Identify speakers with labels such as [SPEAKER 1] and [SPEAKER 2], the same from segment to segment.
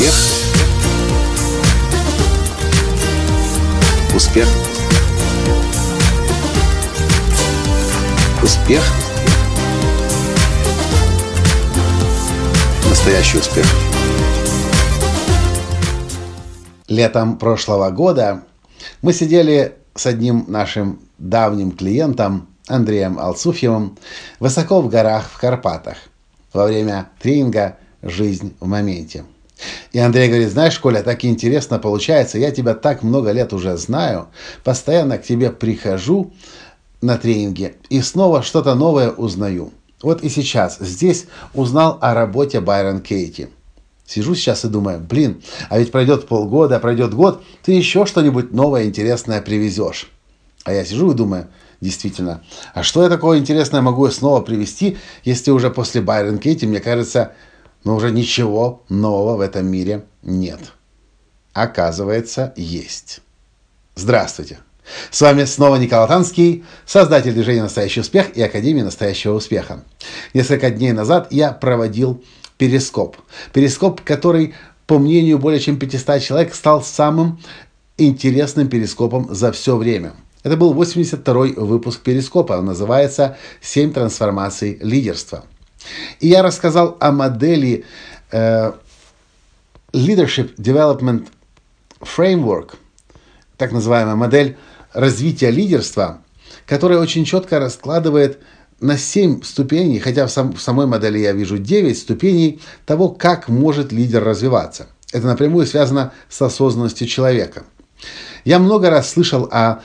[SPEAKER 1] Успех. Успех. Успех. Настоящий успех.
[SPEAKER 2] Летом прошлого года мы сидели с одним нашим давним клиентом Андреем Алцуфьевым высоко в горах в Карпатах во время тренинга «Жизнь в моменте». И Андрей говорит, знаешь, Коля, так интересно получается, я тебя так много лет уже знаю, постоянно к тебе прихожу на тренинге и снова что-то новое узнаю. Вот и сейчас здесь узнал о работе Байрон Кейти. Сижу сейчас и думаю, блин, а ведь пройдет полгода, пройдет год, ты еще что-нибудь новое, интересное привезешь. А я сижу и думаю, действительно, а что я такого интересное могу снова привести, если уже после Байрон Кейти, мне кажется, но уже ничего нового в этом мире нет. Оказывается, есть. Здравствуйте. С вами снова Николай Танский, создатель движения «Настоящий успех» и Академии «Настоящего успеха». Несколько дней назад я проводил перископ. Перископ, который, по мнению более чем 500 человек, стал самым интересным перископом за все время. Это был 82-й выпуск перископа. Он называется «Семь трансформаций лидерства». И я рассказал о модели э, Leadership Development Framework, так называемая модель развития лидерства, которая очень четко раскладывает на 7 ступеней, хотя в, сам, в самой модели я вижу 9 ступеней того, как может лидер развиваться. Это напрямую связано с осознанностью человека. Я много раз слышал о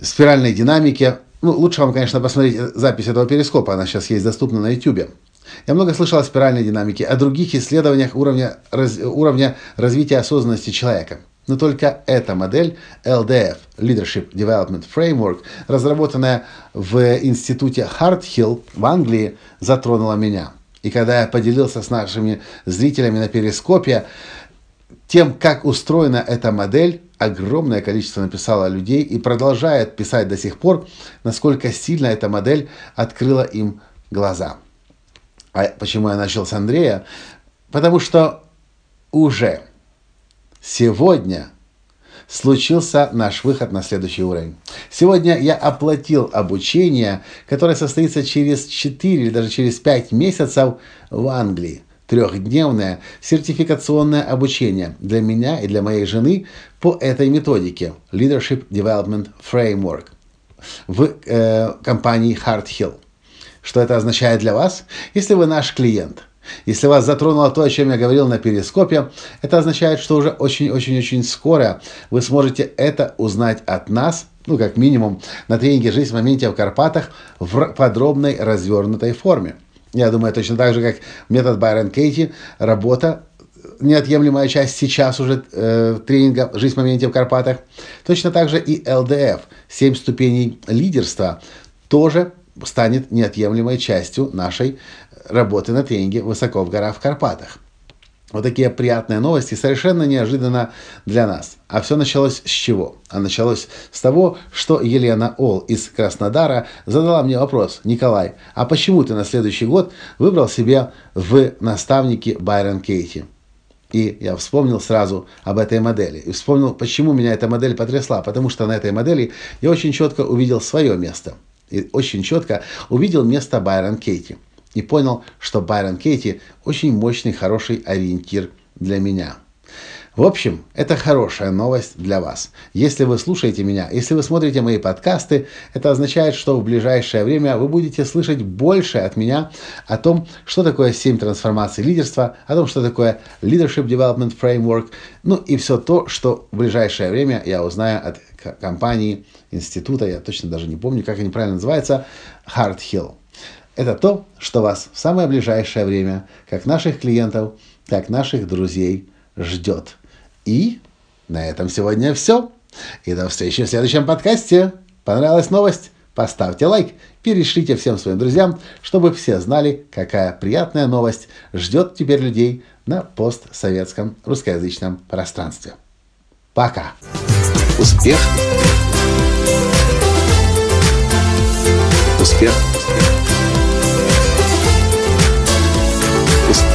[SPEAKER 2] спиральной динамике, ну, лучше вам, конечно, посмотреть запись этого перископа, она сейчас есть доступна на YouTube. Я много слышал о спиральной динамике, о других исследованиях уровня, раз, уровня развития осознанности человека. Но только эта модель LDF, Leadership Development Framework, разработанная в институте Хартхилл в Англии, затронула меня. И когда я поделился с нашими зрителями на перископе тем, как устроена эта модель, огромное количество написало людей и продолжает писать до сих пор, насколько сильно эта модель открыла им глаза. А почему я начал с Андрея? Потому что уже сегодня случился наш выход на следующий уровень. Сегодня я оплатил обучение, которое состоится через 4 или даже через 5 месяцев в Англии трехдневное сертификационное обучение для меня и для моей жены по этой методике Leadership Development Framework в э, компании Hard Hill. Что это означает для вас? Если вы наш клиент, если вас затронуло то, о чем я говорил на перископе, это означает, что уже очень-очень-очень скоро вы сможете это узнать от нас, ну, как минимум, на тренинге «Жизнь в моменте в Карпатах» в подробной развернутой форме. Я думаю, точно так же, как метод Байрон Кейти, работа неотъемлемая часть сейчас уже э, тренинга «Жизнь в моменте в Карпатах». Точно так же и ЛДФ, «Семь ступеней лидерства», тоже станет неотъемлемой частью нашей работы на тренинге «Высоко в горах в Карпатах». Вот такие приятные новости, совершенно неожиданно для нас. А все началось с чего? А началось с того, что Елена Ол из Краснодара задала мне вопрос. Николай, а почему ты на следующий год выбрал себе в наставники Байрон Кейти? И я вспомнил сразу об этой модели. И вспомнил, почему меня эта модель потрясла. Потому что на этой модели я очень четко увидел свое место. И очень четко увидел место Байрон Кейти и понял, что Байрон Кейти очень мощный, хороший ориентир для меня. В общем, это хорошая новость для вас. Если вы слушаете меня, если вы смотрите мои подкасты, это означает, что в ближайшее время вы будете слышать больше от меня о том, что такое 7 трансформаций лидерства, о том, что такое Leadership Development Framework, ну и все то, что в ближайшее время я узнаю от компании, института, я точно даже не помню, как они правильно называются, Hard Hill. Это то, что вас в самое ближайшее время, как наших клиентов, как наших друзей, ждет. И на этом сегодня все. И до встречи в следующем подкасте. Понравилась новость? Поставьте лайк, перешлите всем своим друзьям, чтобы все знали, какая приятная новость ждет теперь людей на постсоветском русскоязычном пространстве. Пока!
[SPEAKER 1] Успех! Успех!